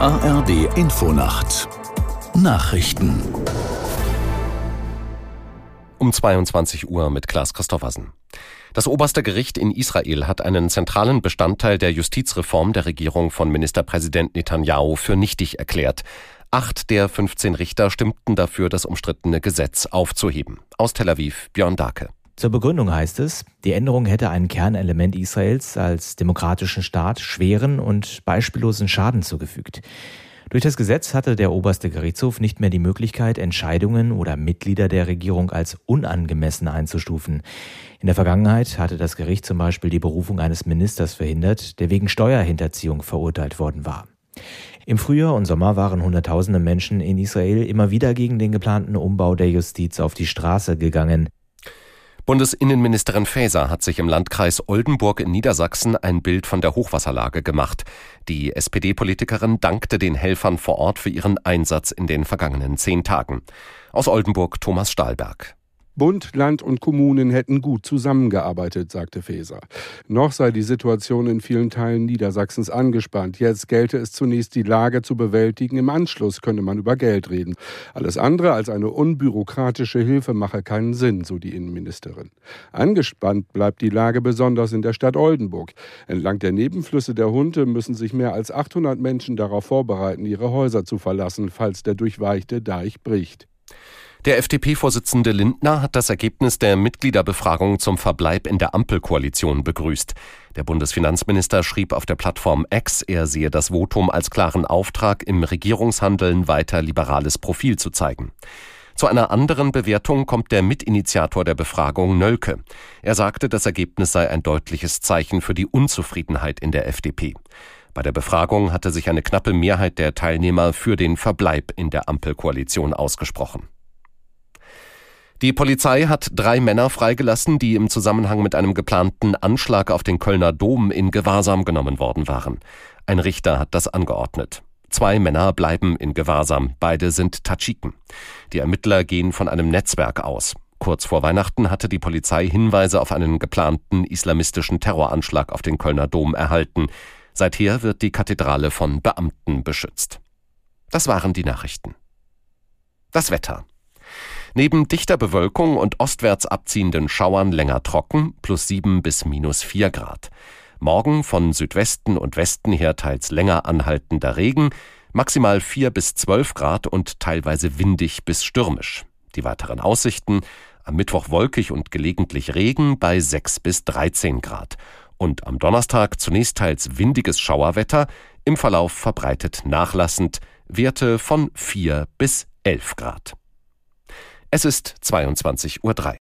ARD Infonacht Nachrichten um 22 Uhr mit Klaas Christoffersen. Das oberste Gericht in Israel hat einen zentralen Bestandteil der Justizreform der Regierung von Ministerpräsident Netanyahu für nichtig erklärt. Acht der 15 Richter stimmten dafür, das umstrittene Gesetz aufzuheben. Aus Tel Aviv, Björn Dake. Zur Begründung heißt es, die Änderung hätte ein Kernelement Israels als demokratischen Staat schweren und beispiellosen Schaden zugefügt. Durch das Gesetz hatte der oberste Gerichtshof nicht mehr die Möglichkeit, Entscheidungen oder Mitglieder der Regierung als unangemessen einzustufen. In der Vergangenheit hatte das Gericht zum Beispiel die Berufung eines Ministers verhindert, der wegen Steuerhinterziehung verurteilt worden war. Im Frühjahr und Sommer waren Hunderttausende Menschen in Israel immer wieder gegen den geplanten Umbau der Justiz auf die Straße gegangen. Bundesinnenministerin Faeser hat sich im Landkreis Oldenburg in Niedersachsen ein Bild von der Hochwasserlage gemacht. Die SPD-Politikerin dankte den Helfern vor Ort für ihren Einsatz in den vergangenen zehn Tagen. Aus Oldenburg Thomas Stahlberg. Bund, Land und Kommunen hätten gut zusammengearbeitet, sagte Faeser. Noch sei die Situation in vielen Teilen Niedersachsens angespannt. Jetzt gelte es zunächst, die Lage zu bewältigen. Im Anschluss könne man über Geld reden. Alles andere als eine unbürokratische Hilfe mache keinen Sinn, so die Innenministerin. Angespannt bleibt die Lage besonders in der Stadt Oldenburg. Entlang der Nebenflüsse der Hunte müssen sich mehr als 800 Menschen darauf vorbereiten, ihre Häuser zu verlassen, falls der durchweichte Deich bricht. Der FDP-Vorsitzende Lindner hat das Ergebnis der Mitgliederbefragung zum Verbleib in der Ampelkoalition begrüßt. Der Bundesfinanzminister schrieb auf der Plattform X, er sehe das Votum als klaren Auftrag, im Regierungshandeln weiter liberales Profil zu zeigen. Zu einer anderen Bewertung kommt der Mitinitiator der Befragung Nölke. Er sagte, das Ergebnis sei ein deutliches Zeichen für die Unzufriedenheit in der FDP. Bei der Befragung hatte sich eine knappe Mehrheit der Teilnehmer für den Verbleib in der Ampelkoalition ausgesprochen. Die Polizei hat drei Männer freigelassen, die im Zusammenhang mit einem geplanten Anschlag auf den Kölner Dom in Gewahrsam genommen worden waren. Ein Richter hat das angeordnet. Zwei Männer bleiben in Gewahrsam, beide sind Tadschiken. Die Ermittler gehen von einem Netzwerk aus. Kurz vor Weihnachten hatte die Polizei Hinweise auf einen geplanten islamistischen Terroranschlag auf den Kölner Dom erhalten. Seither wird die Kathedrale von Beamten beschützt. Das waren die Nachrichten. Das Wetter. Neben dichter Bewölkung und ostwärts abziehenden Schauern länger trocken, plus 7 bis minus 4 Grad. Morgen von Südwesten und Westen her teils länger anhaltender Regen, maximal 4 bis 12 Grad und teilweise windig bis stürmisch. Die weiteren Aussichten am Mittwoch wolkig und gelegentlich Regen bei 6 bis 13 Grad. Und am Donnerstag zunächst teils windiges Schauerwetter, im Verlauf verbreitet nachlassend, Werte von 4 bis 11 Grad. Es ist 22.03 Uhr.